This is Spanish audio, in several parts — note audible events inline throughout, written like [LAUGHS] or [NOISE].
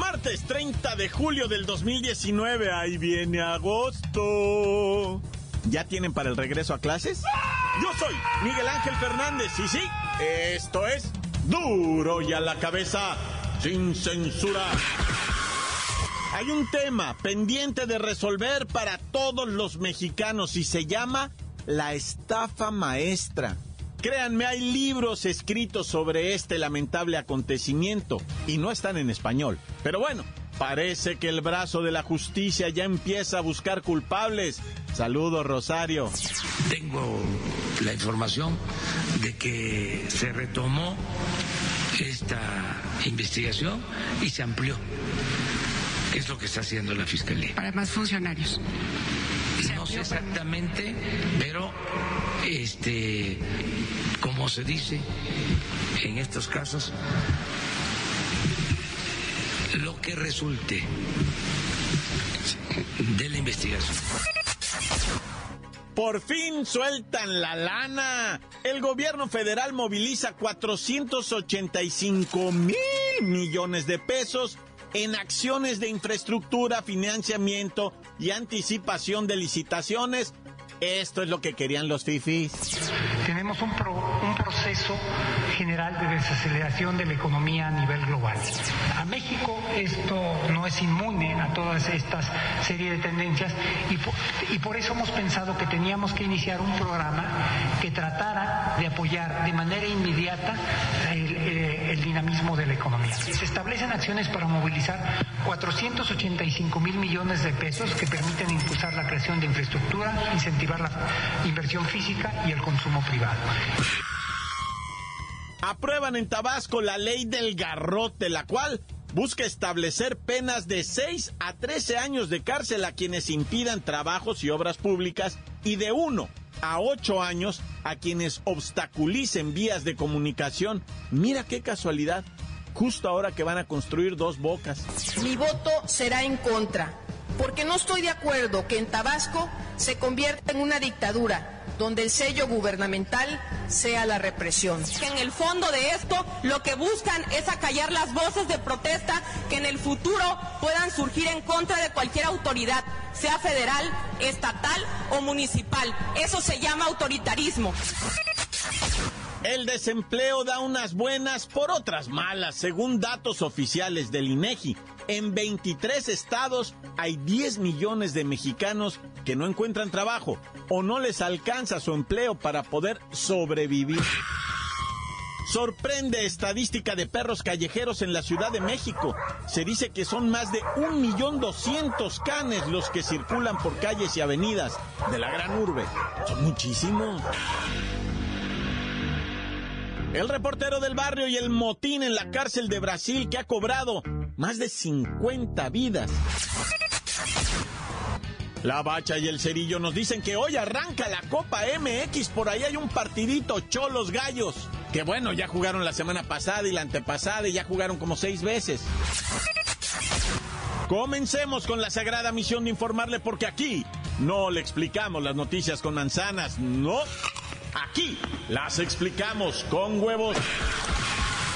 Martes 30 de julio del 2019, ahí viene agosto. ¿Ya tienen para el regreso a clases? Yo soy Miguel Ángel Fernández y sí, esto es duro y a la cabeza, sin censura. Hay un tema pendiente de resolver para todos los mexicanos y se llama la estafa maestra. Créanme, hay libros escritos sobre este lamentable acontecimiento y no están en español. Pero bueno, parece que el brazo de la justicia ya empieza a buscar culpables. Saludos, Rosario. Tengo la información de que se retomó esta investigación y se amplió. ¿Qué es lo que está haciendo la Fiscalía? Para más funcionarios. Exactamente, pero este, como se dice en estos casos, lo que resulte de la investigación. Por fin sueltan la lana. El gobierno federal moviliza 485 mil millones de pesos en acciones de infraestructura, financiamiento y anticipación de licitaciones. Esto es lo que querían los FIFIs. Tenemos un, proceso general de desaceleración de la economía a nivel global. A México esto no es inmune a todas estas serie de tendencias y por, y por eso hemos pensado que teníamos que iniciar un programa que tratara de apoyar de manera inmediata el, eh, dinamismo de la economía. Se establecen acciones para movilizar 485 mil millones de pesos que permiten impulsar la creación de infraestructura, incentivar la inversión física y el consumo privado. Aprueban en Tabasco la ley del garrote, la cual busca establecer penas de 6 a 13 años de cárcel a quienes impidan trabajos y obras públicas y de 1 a 8 años a quienes obstaculicen vías de comunicación. Mira qué casualidad, justo ahora que van a construir dos bocas. Mi voto será en contra, porque no estoy de acuerdo que en Tabasco se convierta en una dictadura donde el sello gubernamental sea la represión. En el fondo de esto, lo que buscan es acallar las voces de protesta que en el futuro puedan surgir en contra de cualquier autoridad, sea federal, estatal o municipal. Eso se llama autoritarismo. El desempleo da unas buenas por otras malas, según datos oficiales del INEGI. En 23 estados hay 10 millones de mexicanos que no encuentran trabajo o no les alcanza su empleo para poder sobrevivir. Sorprende estadística de perros callejeros en la Ciudad de México. Se dice que son más de un millón doscientos canes los que circulan por calles y avenidas de la gran urbe. Son muchísimos. El reportero del barrio y el motín en la cárcel de Brasil que ha cobrado más de 50 vidas. La Bacha y el Cerillo nos dicen que hoy arranca la Copa MX. Por ahí hay un partidito Cholos Gallos. Que bueno, ya jugaron la semana pasada y la antepasada y ya jugaron como seis veces. Comencemos con la sagrada misión de informarle porque aquí no le explicamos las noticias con manzanas, no. Aquí las explicamos con huevos.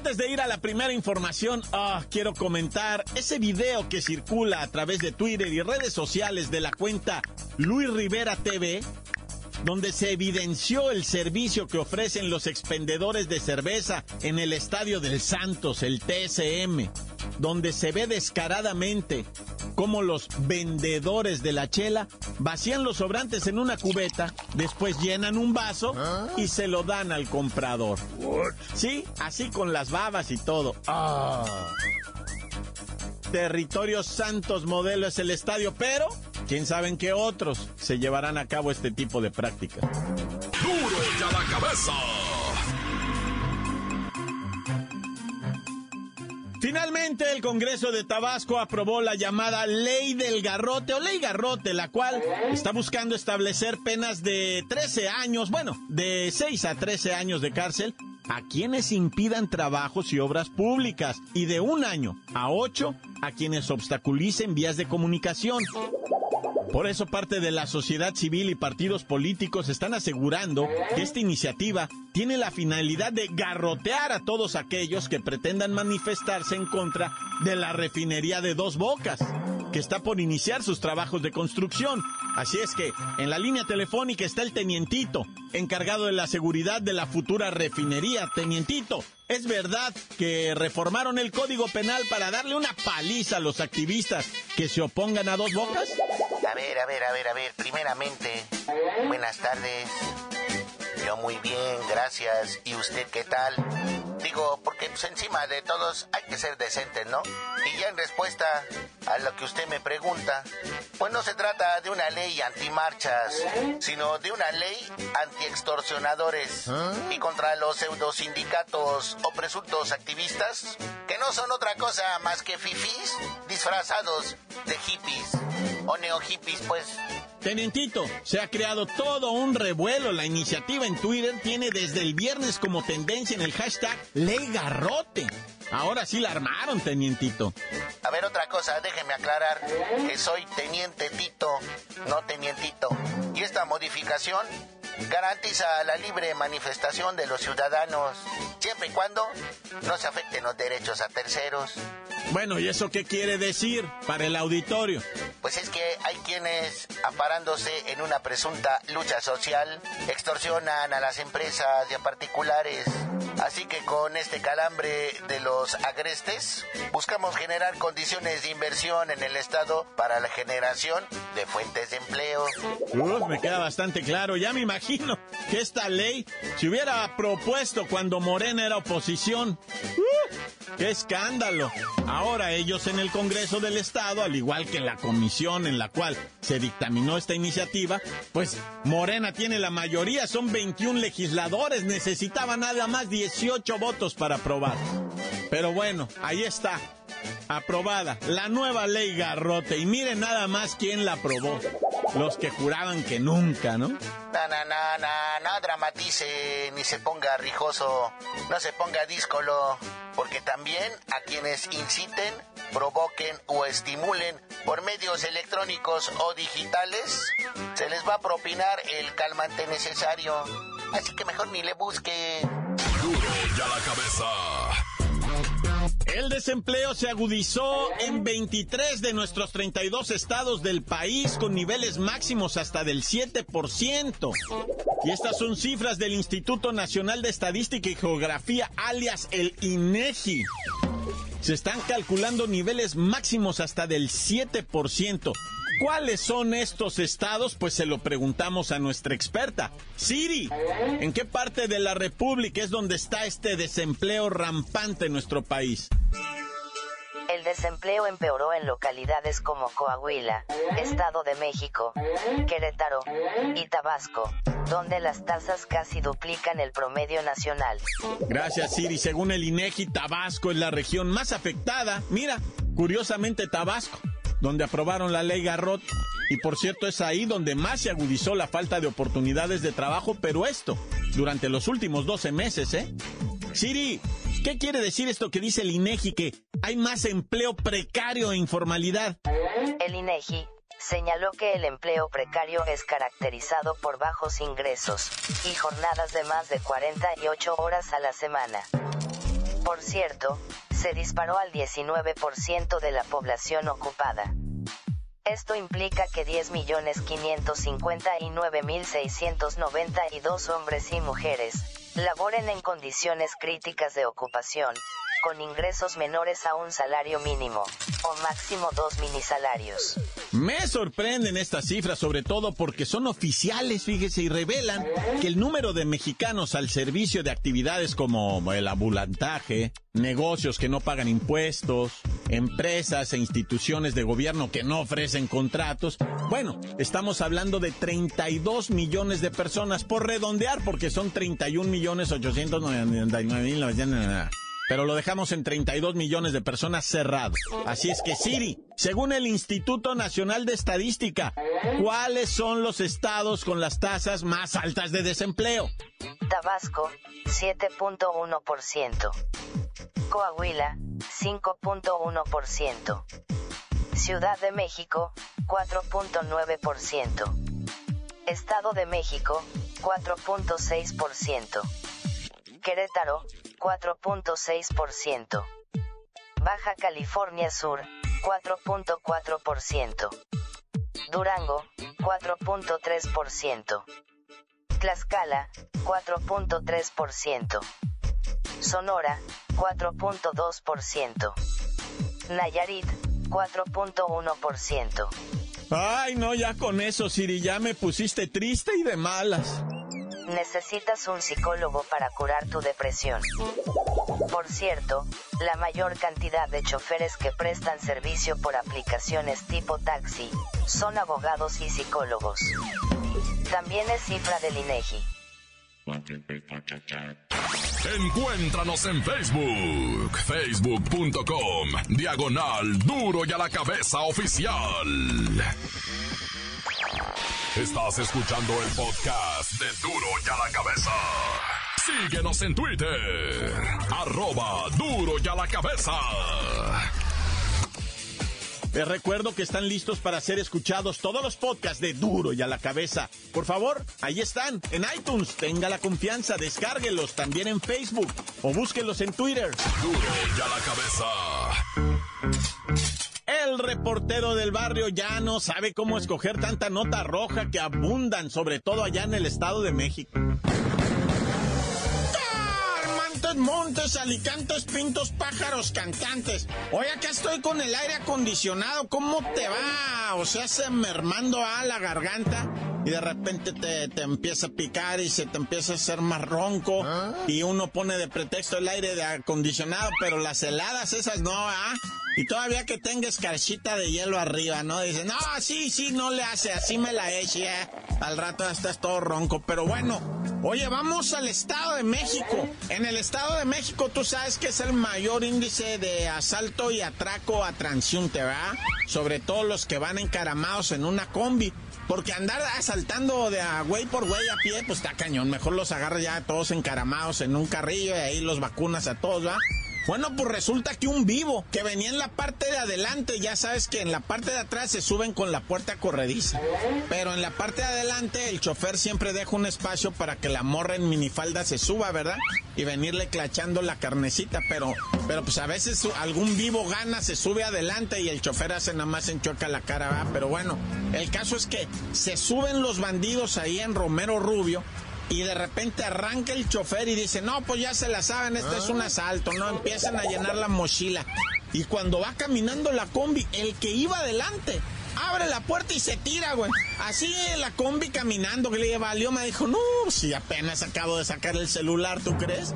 Antes de ir a la primera información, ah, quiero comentar ese video que circula a través de Twitter y redes sociales de la cuenta Luis Rivera TV, donde se evidenció el servicio que ofrecen los expendedores de cerveza en el Estadio del Santos, el TSM, donde se ve descaradamente cómo los vendedores de la chela vacían los sobrantes en una cubeta, después llenan un vaso y se lo dan al comprador. Sí, así con las babas y todo. Ah. Territorio Santos modelo es el estadio, pero quién sabe en qué otros se llevarán a cabo este tipo de prácticas. Duro y a la cabeza. Finalmente, el Congreso de Tabasco aprobó la llamada Ley del Garrote o Ley Garrote, la cual está buscando establecer penas de 13 años, bueno, de 6 a 13 años de cárcel a quienes impidan trabajos y obras públicas y de un año a ocho a quienes obstaculicen vías de comunicación. Por eso parte de la sociedad civil y partidos políticos están asegurando que esta iniciativa tiene la finalidad de garrotear a todos aquellos que pretendan manifestarse en contra de la refinería de dos bocas, que está por iniciar sus trabajos de construcción. Así es que en la línea telefónica está el tenientito, encargado de la seguridad de la futura refinería. Tenientito, ¿es verdad que reformaron el Código Penal para darle una paliza a los activistas que se opongan a dos bocas? A ver, a ver, a ver, a ver. Primeramente, buenas tardes. Yo muy bien, gracias. ¿Y usted qué tal? Digo, porque pues encima de todos hay que ser decentes, ¿no? Y ya en respuesta a lo que usted me pregunta, pues no se trata de una ley antimarchas, sino de una ley anti-extorsionadores y contra los pseudo sindicatos o presuntos activistas, que no son otra cosa más que fifís disfrazados de hippies o neo hippies, pues. Tenientito, se ha creado todo un revuelo. La iniciativa en Twitter tiene desde el viernes como tendencia en el hashtag Ley Garrote. Ahora sí la armaron, tenientito. A ver, otra cosa, déjeme aclarar que soy teniente Tito, no tenientito. Y esta modificación garantiza la libre manifestación de los ciudadanos, siempre y cuando no se afecten los derechos a terceros. Bueno, ¿y eso qué quiere decir para el auditorio? Pues es que hay quienes, amparándose en una presunta lucha social, extorsionan a las empresas y a particulares. Así que con este calambre de los agrestes, buscamos generar condiciones de inversión en el Estado para la generación de fuentes de empleo. Uf, me queda bastante claro. Ya me imagino que esta ley se hubiera propuesto cuando Morena era oposición. ¡Uh! ¡Qué escándalo! Ahora ellos en el Congreso del Estado, al igual que en la comisión en la cual se dictaminó esta iniciativa, pues Morena tiene la mayoría, son 21 legisladores, necesitaba nada más 18 votos para aprobar. Pero bueno, ahí está, aprobada la nueva ley Garrote y miren nada más quién la aprobó. Los que juraban que nunca, ¿no? No, no, no, no, no dramatice ni se ponga rijoso, no se ponga díscolo, porque también a quienes inciten, provoquen o estimulen por medios electrónicos o digitales, se les va a propinar el calmante necesario. Así que mejor ni le busque. Duro ya la cabeza. El desempleo se agudizó en 23 de nuestros 32 estados del país con niveles máximos hasta del 7%. Y estas son cifras del Instituto Nacional de Estadística y Geografía, alias el INEGI. Se están calculando niveles máximos hasta del 7%. ¿Cuáles son estos estados? Pues se lo preguntamos a nuestra experta. Siri, ¿en qué parte de la República es donde está este desempleo rampante en nuestro país? El desempleo empeoró en localidades como Coahuila, Estado de México, Querétaro y Tabasco, donde las tasas casi duplican el promedio nacional. Gracias, Siri. Según el INEGI, Tabasco es la región más afectada. Mira, curiosamente Tabasco donde aprobaron la ley Garrot. Y por cierto, es ahí donde más se agudizó la falta de oportunidades de trabajo, pero esto, durante los últimos 12 meses, ¿eh? Siri, ¿qué quiere decir esto que dice el INEGI, que hay más empleo precario e informalidad? El INEGI señaló que el empleo precario es caracterizado por bajos ingresos y jornadas de más de 48 horas a la semana. Por cierto, se disparó al 19% de la población ocupada. Esto implica que 10.559.692 hombres y mujeres laboren en condiciones críticas de ocupación, con ingresos menores a un salario mínimo, o máximo dos minisalarios. Me sorprenden estas cifras, sobre todo porque son oficiales, fíjese, y revelan que el número de mexicanos al servicio de actividades como el ambulantaje, negocios que no pagan impuestos, empresas e instituciones de gobierno que no ofrecen contratos. Bueno, estamos hablando de 32 millones de personas por redondear, porque son 31 millones 899 mil pero lo dejamos en 32 millones de personas cerrado. Así es que Siri, según el Instituto Nacional de Estadística, ¿cuáles son los estados con las tasas más altas de desempleo? Tabasco, 7.1%. Coahuila, 5.1%. Ciudad de México, 4.9%. Estado de México, 4.6%. Querétaro, 4.6%. Baja California Sur, 4.4%. Durango, 4.3%. Tlaxcala, 4.3%. Sonora, 4.2%. Nayarit, 4.1%. Ay, no, ya con eso, Siri, ya me pusiste triste y de malas. Necesitas un psicólogo para curar tu depresión. Por cierto, la mayor cantidad de choferes que prestan servicio por aplicaciones tipo taxi son abogados y psicólogos. También es cifra del INEGI. Encuéntranos en Facebook, facebook.com, diagonal duro y a la cabeza oficial. Estás escuchando el podcast de duro y a la cabeza. Síguenos en Twitter, arroba duro y a la cabeza. Les recuerdo que están listos para ser escuchados todos los podcasts de Duro y a la cabeza. Por favor, ahí están, en iTunes. Tenga la confianza, descárguelos también en Facebook o búsquenlos en Twitter. Duro y a la cabeza. El reportero del barrio ya no sabe cómo escoger tanta nota roja que abundan, sobre todo allá en el Estado de México. montes, alicantes, pintos, pájaros, cantantes. Hoy acá estoy con el aire acondicionado. ¿Cómo te va? O sea, se mermando a la garganta y de repente te, te, empieza a picar y se te empieza a hacer más ronco ¿Ah? y uno pone de pretexto el aire de acondicionado, pero las heladas esas no, ¿ah? Y todavía que tenga escarchita de hielo arriba, ¿no? Dice, no, sí, sí, no le hace, así me la eche, ¿eh? Al rato ya estás todo ronco, pero bueno. Oye, vamos al Estado de México. En el Estado de México tú sabes que es el mayor índice de asalto y atraco a transiunte, ¿verdad? Sobre todo los que van encaramados en una combi. Porque andar asaltando de a güey por güey a pie, pues está cañón. Mejor los agarra ya todos encaramados en un carrillo y ahí los vacunas a todos, ¿va? Bueno, pues resulta que un vivo que venía en la parte de adelante, ya sabes que en la parte de atrás se suben con la puerta corrediza. Pero en la parte de adelante el chofer siempre deja un espacio para que la morra en minifalda se suba, ¿verdad? Y venirle clachando la carnecita, pero, pero pues a veces algún vivo gana, se sube adelante y el chofer hace nada más enchoca la cara, ¿verdad? Pero bueno, el caso es que se suben los bandidos ahí en Romero Rubio y de repente arranca el chofer y dice, no, pues ya se la saben, este es un asalto, ¿no? Empiezan a llenar la mochila. Y cuando va caminando la combi, el que iba adelante, abre la puerta y se tira, güey. Así la combi caminando, que le valió, me dijo, no, si apenas acabo de sacar el celular, ¿tú crees?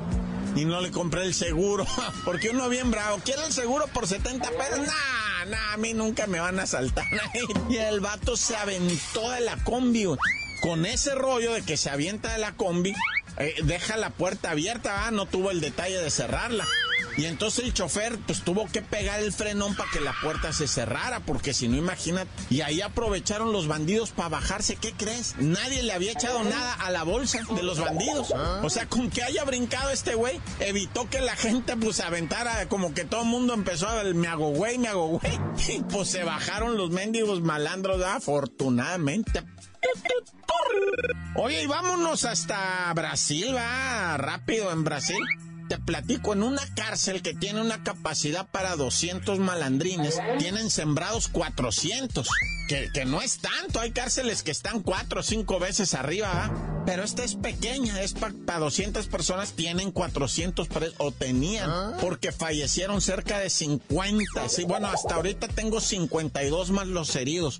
Y no le compré el seguro, [LAUGHS] porque uno bien bravo, quiere el seguro por 70 pesos, nah, nah, a mí nunca me van a asaltar. [LAUGHS] y el vato se aventó de la combi, güey con ese rollo de que se avienta de la combi, eh, deja la puerta abierta, no tuvo el detalle de cerrarla. Y entonces el chofer pues tuvo que pegar el frenón para que la puerta se cerrara, porque si no, imagínate. Y ahí aprovecharon los bandidos para bajarse. ¿Qué crees? Nadie le había echado nada a la bolsa de los bandidos. O sea, con que haya brincado este güey, evitó que la gente pues aventara, como que todo el mundo empezó a me hago güey, me hago güey. [LAUGHS] Y pues se bajaron los mendigos malandros, afortunadamente. Oye, y vámonos hasta Brasil, va rápido en Brasil. Te platico, en una cárcel que tiene una capacidad para 200 malandrines, tienen sembrados 400. Que, que no es tanto, hay cárceles que están cuatro o cinco veces arriba, ¿va? pero esta es pequeña, es para 200 personas, tienen 400 o tenían, ah. porque fallecieron cerca de 50. Sí, bueno, hasta ahorita tengo 52 más los heridos.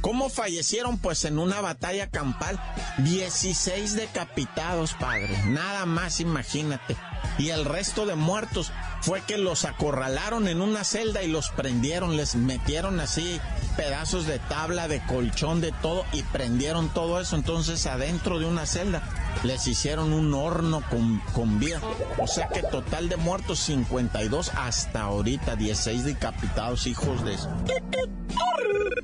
¿Cómo fallecieron? Pues en una batalla campal. 16 decapitados, padre. Nada más, imagínate. Y el resto de muertos fue que los acorralaron en una celda y los prendieron, les metieron así pedazos de tabla, de colchón, de todo y prendieron todo eso entonces adentro de una celda. les hicieron un horno con, con vida. O sea que total de muertos 52 hasta ahorita, 16 decapitados hijos de.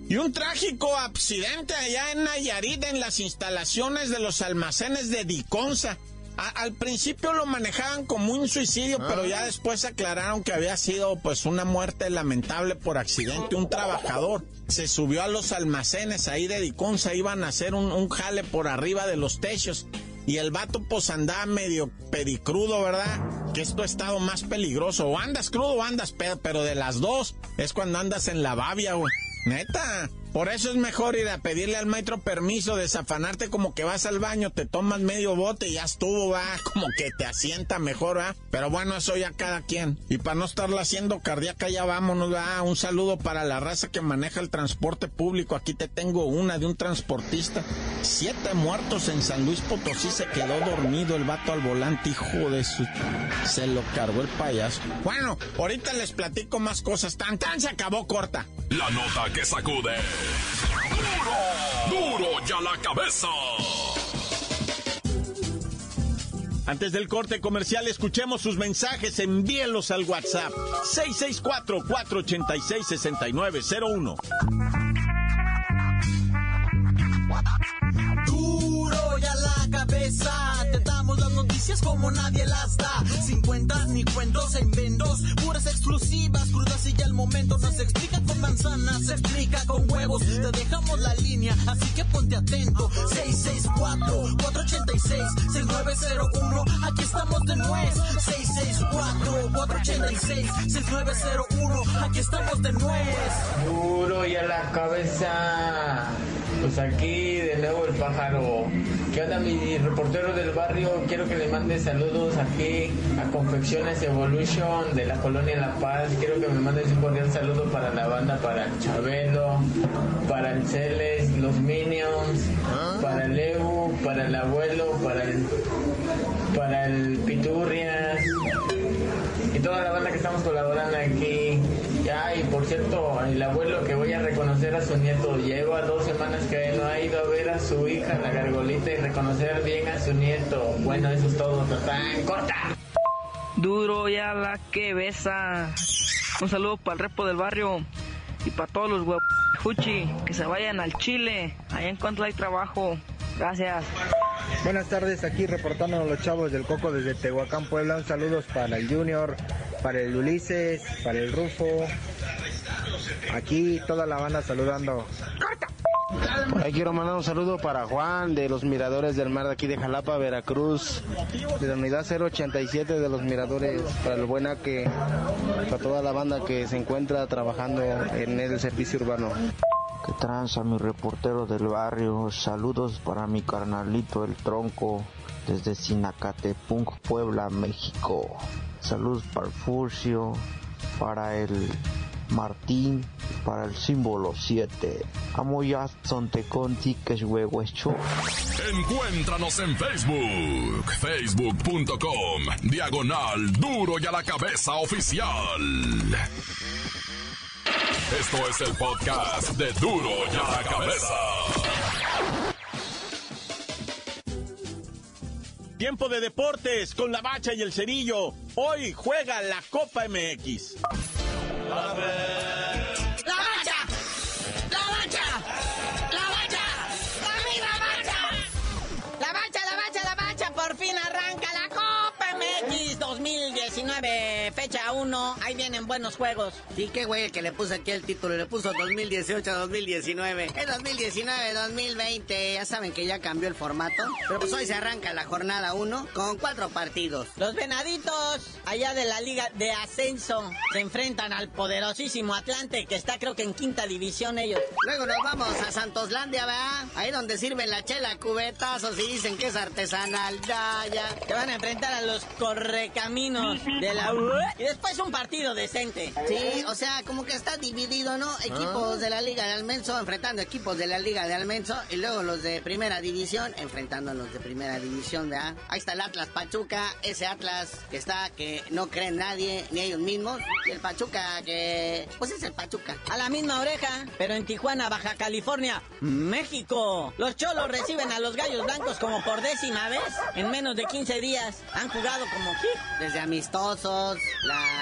Y un trágico accidente allá en Nayarit en las instalaciones de los almacenes de Diconsa al principio lo manejaban como un suicidio, pero ya ah. después aclararon que había sido pues una muerte lamentable por accidente. Un trabajador se subió a los almacenes ahí de Dicunza, iban a hacer un, un jale por arriba de los techos. Y el vato pues andaba medio pericrudo, ¿verdad? Que esto ha estado más peligroso. O andas crudo o andas pedo, pero de las dos es cuando andas en la babia, güey. Neta. Por eso es mejor ir a pedirle al maestro permiso, desafanarte como que vas al baño, te tomas medio bote y ya estuvo, va, [LAUGHS] como que te asienta mejor, va. Pero bueno, eso ya cada quien. Y para no estarla haciendo cardíaca, ya vámonos, va. Un saludo para la raza que maneja el transporte público. Aquí te tengo una de un transportista. Siete muertos en San Luis Potosí, se quedó dormido el vato al volante, hijo de su... Se lo cargó el payaso. Bueno, ahorita les platico más cosas. Tan tan se acabó corta. La nota que sacude. ¡Duro! ¡Duro ya la cabeza! Antes del corte comercial, escuchemos sus mensajes, envíenlos al WhatsApp 664-486-6901. Nadie las da. Sin cuentas ni cuentos en vendos, puras exclusivas, crudas y ya el momento no se explica con manzanas, se explica con huevos. Te dejamos la línea, así que ponte atento. 664-486-6901, aquí estamos de nuez. 664-486-6901, aquí estamos de nuez. Duro y la cabeza. Pues aquí de nuevo el pájaro. ¿Qué onda mi reportero del barrio? Quiero que le mande saludos aquí a Confecciones Evolution de la colonia La Paz. Quiero que me mandes un cordial saludo para la banda, para Chabelo, para el Celes, los Minions, para el Evo, para el abuelo, para el, para el Piturrias y toda la banda que estamos colaborando aquí. Ya, y por cierto, el abuelo que voy a reconocer a su nieto, lleva dos semanas que no ha ido a ver a su hija, la gargolita, y reconocer bien a su nieto. Bueno, eso es todo, tatán. ¡Corta! Duro ya la que besa. Un saludo para el repo del barrio y para todos los huevos que se vayan al Chile. Ahí en cuanto hay trabajo. Gracias. Buenas tardes, aquí reportando los chavos del Coco desde Tehuacán, Puebla. Un saludos para el Junior, para el Ulises, para el Rufo. Aquí toda la banda saludando. Ahí quiero mandar un saludo para Juan de los Miradores del Mar de aquí de Jalapa, Veracruz, de la unidad 087 de los Miradores, para el buena que, para toda la banda que se encuentra trabajando en el servicio urbano. Que tranza mi reportero del barrio, saludos para mi carnalito el tronco desde Sinacatepunk, Puebla, México. Saludos para el Furcio, para el Martín, para el símbolo 7. Amo ya Conti, que es. Encuéntranos en Facebook, facebook.com, diagonal duro y a la cabeza oficial. Esto es el podcast de duro y a la cabeza. Tiempo de deportes con la bacha y el cerillo. Hoy juega la Copa MX. ¡La 1, ahí vienen buenos juegos. Sí, qué güey que le puse aquí el título, le puso 2018-2019. Es 2019-2020, ya saben que ya cambió el formato, pero pues hoy se arranca la jornada 1 con cuatro partidos. Los venaditos, allá de la Liga de Ascenso, se enfrentan al poderosísimo Atlante, que está creo que en quinta división ellos. Luego nos vamos a Santoslandia, ¿verdad? Ahí donde sirven la chela cubetazos y dicen que es artesanal, ya, ya. Te van a enfrentar a los correcaminos de la U. Y después un partido decente. Sí, o sea, como que está dividido, ¿no? Equipos de la Liga de Almenso enfrentando equipos de la Liga de Almenso y luego los de Primera División enfrentando a los de Primera División, ¿verdad? Ahí está el Atlas Pachuca, ese Atlas que está que no creen nadie, ni ellos mismos. Y el Pachuca que... Pues es el Pachuca. A la misma oreja, pero en Tijuana, Baja California, México. Los cholos reciben a los gallos blancos como por décima vez en menos de 15 días. Han jugado como desde amistosos, la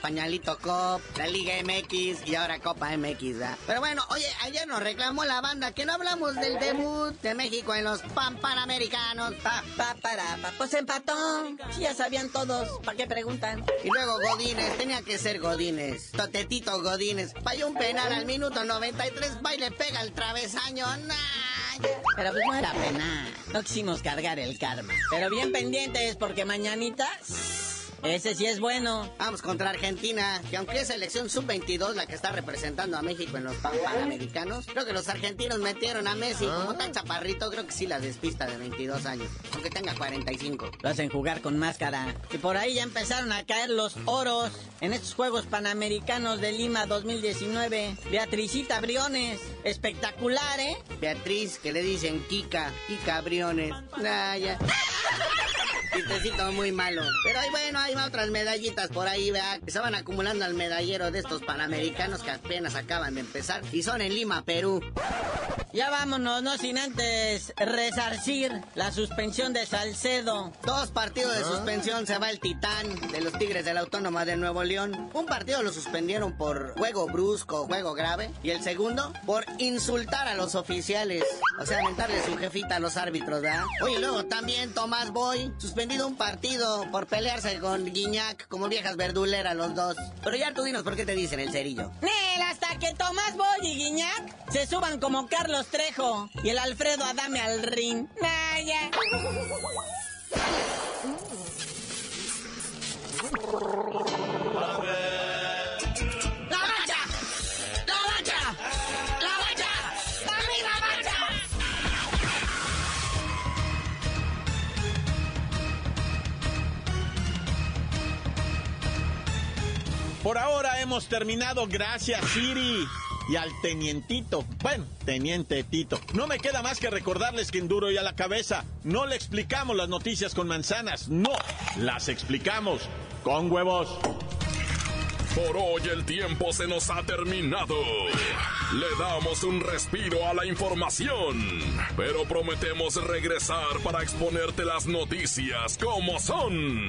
Pañalito Cop, la Liga MX y ahora Copa MX. ¿verdad? Pero bueno, oye, ayer nos reclamó la banda que no hablamos del debut de México en los Pan Panamericanos. Pa, pa, para, pa. Pues empató. Sí, ya sabían todos. ¿Para qué preguntan? Y luego Godínez, tenía que ser Godínez. Totetito Godínez. Falló un penal al minuto 93, va y le pega el travesaño. ¡Nah! Pero pues no era pena. No quisimos cargar el karma. Pero bien pendientes porque mañanita... Ese sí es bueno. Vamos contra Argentina, que aunque es selección sub-22 la que está representando a México en los Pan Panamericanos, creo que los argentinos metieron a Messi. Como tan chaparrito, creo que sí la despista de 22 años, aunque tenga 45. Lo hacen jugar con máscara. Y por ahí ya empezaron a caer los oros en estos Juegos Panamericanos de Lima 2019. Beatricita Briones, espectacular, ¿eh? Beatriz, que le dicen Kika, Kika Briones. Nah, ya. Chistecito muy malo. Pero ahí bueno, hay otras medallitas por ahí, vea, que se van acumulando al medallero de estos panamericanos que apenas acaban de empezar y son en Lima, Perú. Ya vámonos, no sin antes resarcir la suspensión de Salcedo. Dos partidos de suspensión se va el titán de los Tigres de la Autónoma de Nuevo León. Un partido lo suspendieron por juego brusco, juego grave. Y el segundo, por insultar a los oficiales. O sea, mentarle su jefita a los árbitros, ¿verdad? Oye, luego también Tomás Boy, un partido por pelearse con Guiñac como viejas verduleras los dos. Pero ya tú dinos por qué te dicen el cerillo. Nel, hasta que Tomás Boy y Guiñac se suban como Carlos Trejo y el Alfredo Adame al ring. Naya. Por ahora hemos terminado, gracias Siri. Y al tenientito, bueno, teniente Tito. No me queda más que recordarles que en duro y a la cabeza no le explicamos las noticias con manzanas, no, las explicamos con huevos. Por hoy el tiempo se nos ha terminado. Le damos un respiro a la información, pero prometemos regresar para exponerte las noticias como son.